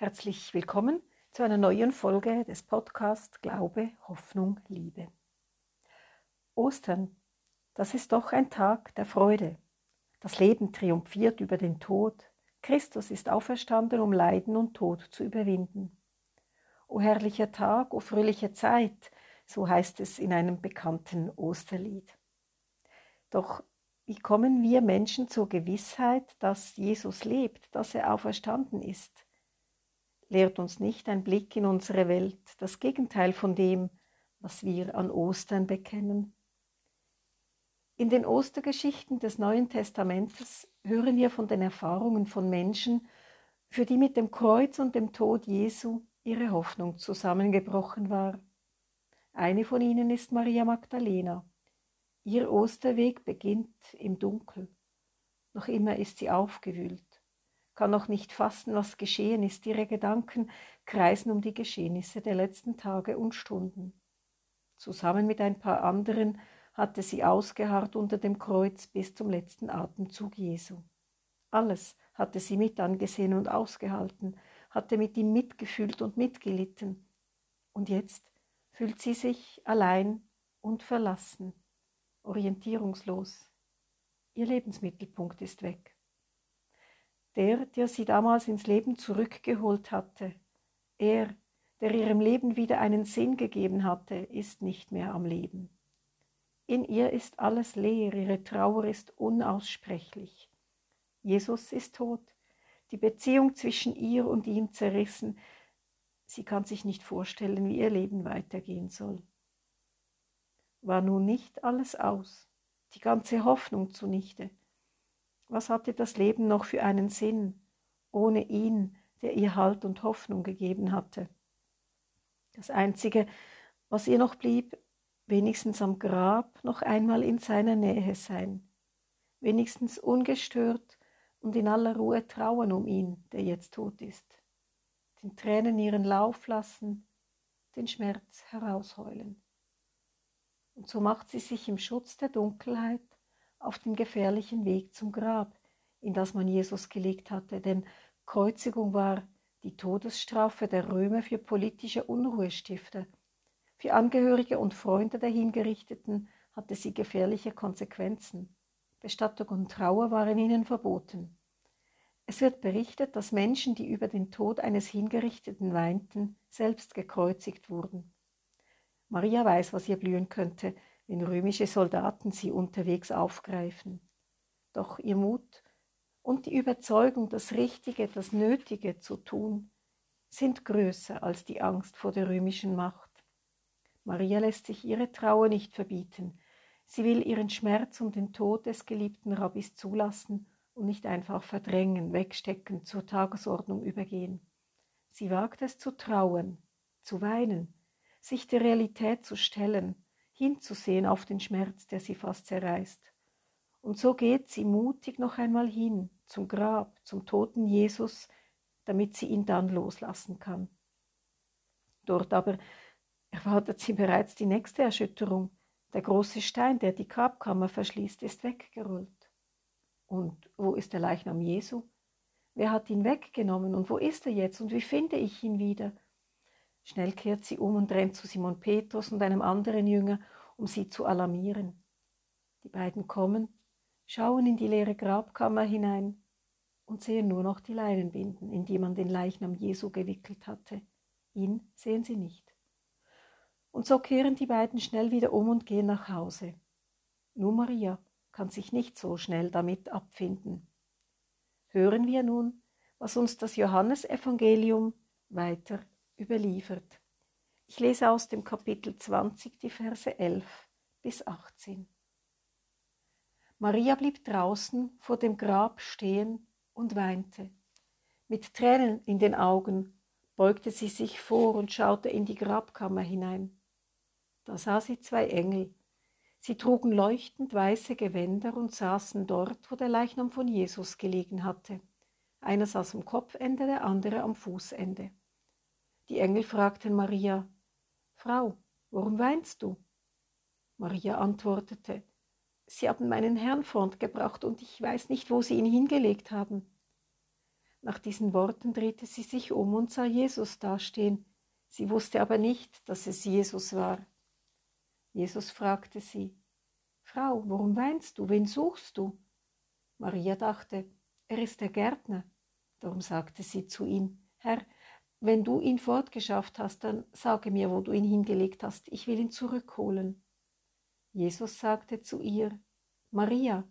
Herzlich willkommen zu einer neuen Folge des Podcasts Glaube, Hoffnung, Liebe. Ostern, das ist doch ein Tag der Freude. Das Leben triumphiert über den Tod. Christus ist auferstanden, um Leiden und Tod zu überwinden. O herrlicher Tag, o fröhliche Zeit, so heißt es in einem bekannten Osterlied. Doch wie kommen wir Menschen zur Gewissheit, dass Jesus lebt, dass er auferstanden ist? Lehrt uns nicht ein Blick in unsere Welt das Gegenteil von dem, was wir an Ostern bekennen? In den Ostergeschichten des Neuen Testamentes hören wir von den Erfahrungen von Menschen, für die mit dem Kreuz und dem Tod Jesu ihre Hoffnung zusammengebrochen war. Eine von ihnen ist Maria Magdalena. Ihr Osterweg beginnt im Dunkel. Noch immer ist sie aufgewühlt, kann noch nicht fassen, was geschehen ist. Ihre Gedanken kreisen um die Geschehnisse der letzten Tage und Stunden. Zusammen mit ein paar anderen hatte sie ausgeharrt unter dem Kreuz bis zum letzten Atemzug Jesu. Alles hatte sie mit angesehen und ausgehalten, hatte mit ihm mitgefühlt und mitgelitten. Und jetzt fühlt sie sich allein und verlassen orientierungslos. Ihr Lebensmittelpunkt ist weg. Der, der sie damals ins Leben zurückgeholt hatte, er, der ihrem Leben wieder einen Sinn gegeben hatte, ist nicht mehr am Leben. In ihr ist alles leer, ihre Trauer ist unaussprechlich. Jesus ist tot, die Beziehung zwischen ihr und ihm zerrissen. Sie kann sich nicht vorstellen, wie ihr Leben weitergehen soll war nun nicht alles aus, die ganze Hoffnung zunichte. Was hatte das Leben noch für einen Sinn, ohne ihn, der ihr Halt und Hoffnung gegeben hatte? Das Einzige, was ihr noch blieb, wenigstens am Grab noch einmal in seiner Nähe sein, wenigstens ungestört und in aller Ruhe trauen um ihn, der jetzt tot ist, den Tränen ihren Lauf lassen, den Schmerz herausheulen. Und so macht sie sich im Schutz der Dunkelheit auf den gefährlichen Weg zum Grab, in das man Jesus gelegt hatte, denn Kreuzigung war die Todesstrafe der Römer für politische Unruhestifter. Für Angehörige und Freunde der Hingerichteten hatte sie gefährliche Konsequenzen. Bestattung und Trauer waren ihnen verboten. Es wird berichtet, dass Menschen, die über den Tod eines Hingerichteten weinten, selbst gekreuzigt wurden. Maria weiß, was ihr blühen könnte, wenn römische Soldaten sie unterwegs aufgreifen. Doch ihr Mut und die Überzeugung, das Richtige, das Nötige zu tun, sind größer als die Angst vor der römischen Macht. Maria lässt sich ihre Trauer nicht verbieten. Sie will ihren Schmerz um den Tod des geliebten Rabbis zulassen und nicht einfach verdrängen, wegstecken, zur Tagesordnung übergehen. Sie wagt es zu trauen, zu weinen, sich der Realität zu stellen, hinzusehen auf den Schmerz, der sie fast zerreißt. Und so geht sie mutig noch einmal hin zum Grab, zum toten Jesus, damit sie ihn dann loslassen kann. Dort aber erwartet sie bereits die nächste Erschütterung. Der große Stein, der die Grabkammer verschließt, ist weggerollt. Und wo ist der Leichnam Jesu? Wer hat ihn weggenommen und wo ist er jetzt und wie finde ich ihn wieder? Schnell kehrt sie um und rennt zu Simon Petrus und einem anderen Jünger, um sie zu alarmieren. Die beiden kommen, schauen in die leere Grabkammer hinein und sehen nur noch die Leinenbinden, in die man den Leichnam Jesu gewickelt hatte. Ihn sehen sie nicht. Und so kehren die beiden schnell wieder um und gehen nach Hause. Nur Maria kann sich nicht so schnell damit abfinden. Hören wir nun, was uns das Johannesevangelium weiter überliefert. Ich lese aus dem Kapitel 20 die Verse 11 bis 18. Maria blieb draußen vor dem Grab stehen und weinte. Mit Tränen in den Augen beugte sie sich vor und schaute in die Grabkammer hinein. Da sah sie zwei Engel. Sie trugen leuchtend weiße Gewänder und saßen dort, wo der Leichnam von Jesus gelegen hatte. Einer saß am Kopfende, der andere am Fußende. Die Engel fragten Maria, Frau, warum weinst du? Maria antwortete, Sie haben meinen Herrn fortgebracht und ich weiß nicht, wo Sie ihn hingelegt haben. Nach diesen Worten drehte sie sich um und sah Jesus dastehen. Sie wusste aber nicht, dass es Jesus war. Jesus fragte sie, Frau, warum weinst du? Wen suchst du? Maria dachte, er ist der Gärtner. Darum sagte sie zu ihm, Herr, wenn du ihn fortgeschafft hast, dann sage mir, wo du ihn hingelegt hast, ich will ihn zurückholen. Jesus sagte zu ihr, Maria.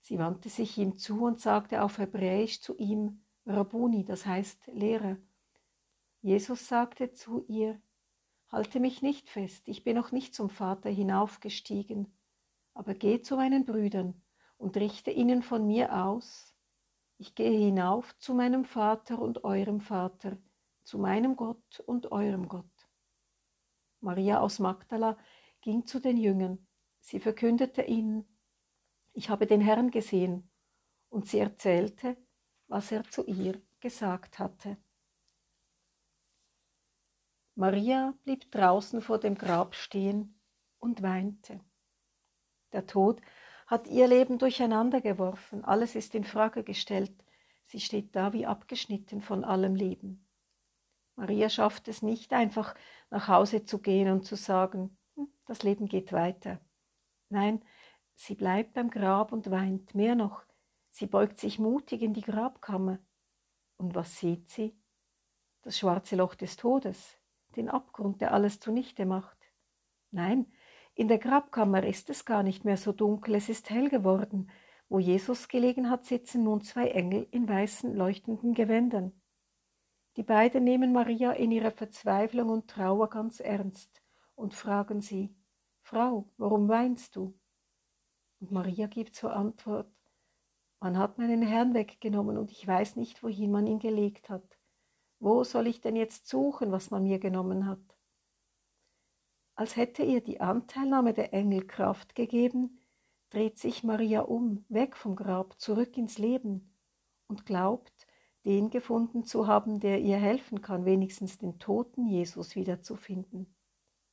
Sie wandte sich ihm zu und sagte auf Hebräisch zu ihm, Rabuni, das heißt Lehrer. Jesus sagte zu ihr, Halte mich nicht fest, ich bin noch nicht zum Vater hinaufgestiegen, aber geh zu meinen Brüdern und richte ihnen von mir aus, ich gehe hinauf zu meinem Vater und eurem Vater, zu meinem Gott und eurem Gott. Maria aus Magdala ging zu den Jüngern. Sie verkündete ihnen, ich habe den Herrn gesehen, und sie erzählte, was er zu ihr gesagt hatte. Maria blieb draußen vor dem Grab stehen und weinte. Der Tod hat ihr Leben durcheinander geworfen, alles ist in Frage gestellt, sie steht da wie abgeschnitten von allem Leben. Maria schafft es nicht einfach nach Hause zu gehen und zu sagen, hm, das Leben geht weiter. Nein, sie bleibt beim Grab und weint, mehr noch, sie beugt sich mutig in die Grabkammer. Und was sieht sie? Das schwarze Loch des Todes, den Abgrund, der alles zunichte macht. Nein, in der Grabkammer ist es gar nicht mehr so dunkel, es ist hell geworden. Wo Jesus gelegen hat, sitzen nun zwei Engel in weißen, leuchtenden Gewändern. Die beiden nehmen Maria in ihrer Verzweiflung und Trauer ganz ernst und fragen sie, Frau, warum weinst du? Und Maria gibt zur Antwort, man hat meinen Herrn weggenommen und ich weiß nicht, wohin man ihn gelegt hat. Wo soll ich denn jetzt suchen, was man mir genommen hat? Als hätte ihr die Anteilnahme der Engel Kraft gegeben, dreht sich Maria um, weg vom Grab, zurück ins Leben und glaubt, den gefunden zu haben, der ihr helfen kann, wenigstens den toten Jesus wiederzufinden.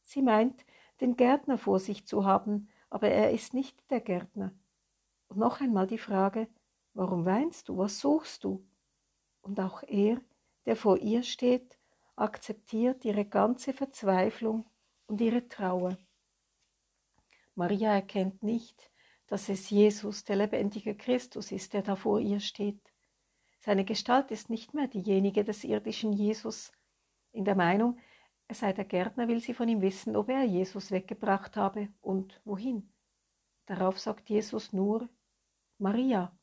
Sie meint, den Gärtner vor sich zu haben, aber er ist nicht der Gärtner. Und noch einmal die Frage, warum weinst du, was suchst du? Und auch er, der vor ihr steht, akzeptiert ihre ganze Verzweiflung und ihre Trauer. Maria erkennt nicht, dass es Jesus, der lebendige Christus ist, der da vor ihr steht. Seine Gestalt ist nicht mehr diejenige des irdischen Jesus. In der Meinung, er sei der Gärtner, will sie von ihm wissen, ob er Jesus weggebracht habe und wohin. Darauf sagt Jesus nur Maria.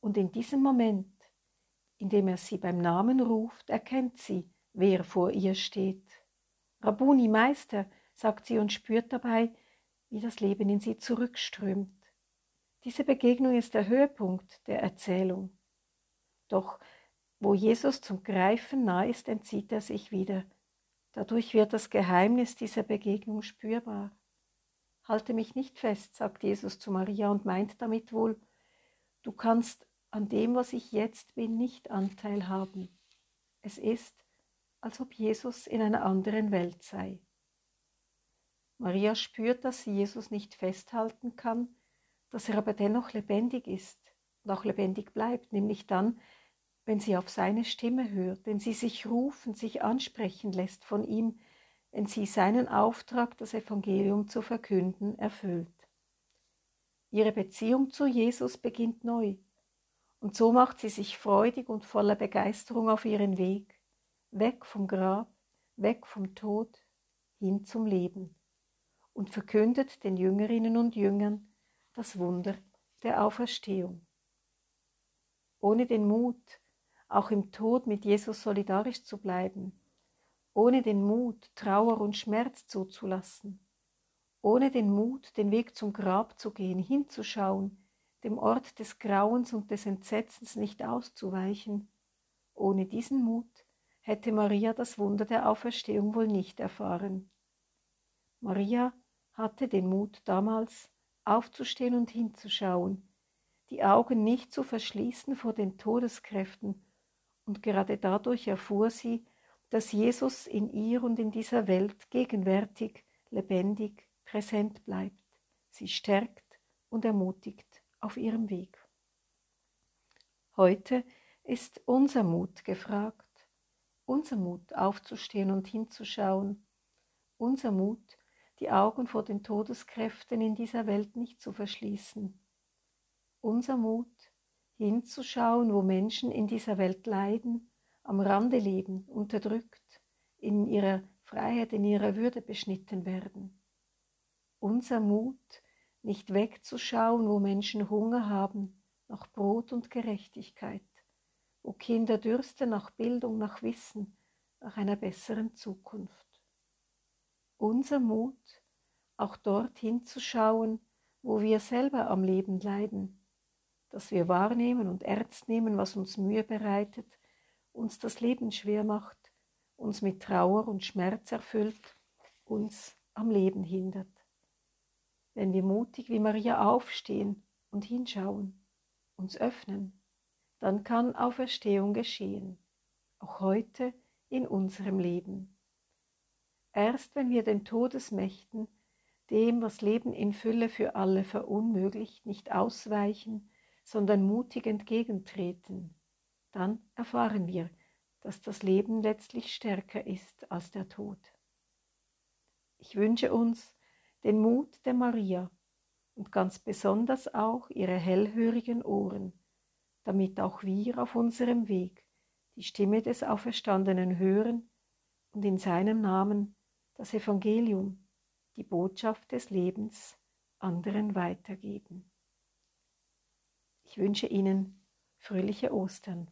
Und in diesem Moment, in dem er sie beim Namen ruft, erkennt sie, wer vor ihr steht. Rabuni, Meister, sagt sie und spürt dabei, wie das Leben in sie zurückströmt. Diese Begegnung ist der Höhepunkt der Erzählung. Doch wo Jesus zum Greifen nah ist, entzieht er sich wieder. Dadurch wird das Geheimnis dieser Begegnung spürbar. Halte mich nicht fest, sagt Jesus zu Maria und meint damit wohl, du kannst an dem, was ich jetzt bin, nicht Anteil haben. Es ist, als ob Jesus in einer anderen Welt sei. Maria spürt, dass sie Jesus nicht festhalten kann, dass er aber dennoch lebendig ist und auch lebendig bleibt, nämlich dann, wenn sie auf seine Stimme hört, wenn sie sich rufen, sich ansprechen lässt von ihm, wenn sie seinen Auftrag, das Evangelium zu verkünden, erfüllt. Ihre Beziehung zu Jesus beginnt neu, und so macht sie sich freudig und voller Begeisterung auf ihren Weg weg vom Grab, weg vom Tod, hin zum Leben und verkündet den Jüngerinnen und Jüngern das Wunder der Auferstehung. Ohne den Mut, auch im Tod mit Jesus solidarisch zu bleiben, ohne den Mut, Trauer und Schmerz zuzulassen, ohne den Mut, den Weg zum Grab zu gehen, hinzuschauen, dem Ort des Grauens und des Entsetzens nicht auszuweichen, ohne diesen Mut hätte Maria das Wunder der Auferstehung wohl nicht erfahren. Maria hatte den Mut damals, aufzustehen und hinzuschauen, die Augen nicht zu verschließen vor den Todeskräften, und gerade dadurch erfuhr sie, dass Jesus in ihr und in dieser Welt gegenwärtig, lebendig, präsent bleibt, sie stärkt und ermutigt auf ihrem Weg. Heute ist unser Mut gefragt, unser Mut aufzustehen und hinzuschauen, unser Mut, die Augen vor den Todeskräften in dieser Welt nicht zu verschließen, unser Mut, hinzuschauen, wo Menschen in dieser Welt leiden, am Rande leben, unterdrückt, in ihrer Freiheit, in ihrer Würde beschnitten werden. Unser Mut, nicht wegzuschauen, wo Menschen Hunger haben, nach Brot und Gerechtigkeit, wo Kinder dürsten nach Bildung, nach Wissen, nach einer besseren Zukunft. Unser Mut, auch dorthin zu schauen, wo wir selber am Leben leiden, dass wir wahrnehmen und ernst nehmen, was uns Mühe bereitet, uns das Leben schwer macht, uns mit Trauer und Schmerz erfüllt, uns am Leben hindert. Wenn wir mutig wie Maria aufstehen und hinschauen, uns öffnen, dann kann Auferstehung geschehen, auch heute in unserem Leben. Erst wenn wir den Todesmächten, dem, was Leben in Fülle für alle verunmöglicht, nicht ausweichen, sondern mutig entgegentreten, dann erfahren wir, dass das Leben letztlich stärker ist als der Tod. Ich wünsche uns den Mut der Maria und ganz besonders auch ihre hellhörigen Ohren, damit auch wir auf unserem Weg die Stimme des Auferstandenen hören und in seinem Namen das Evangelium, die Botschaft des Lebens, anderen weitergeben. Ich wünsche Ihnen fröhliche Ostern.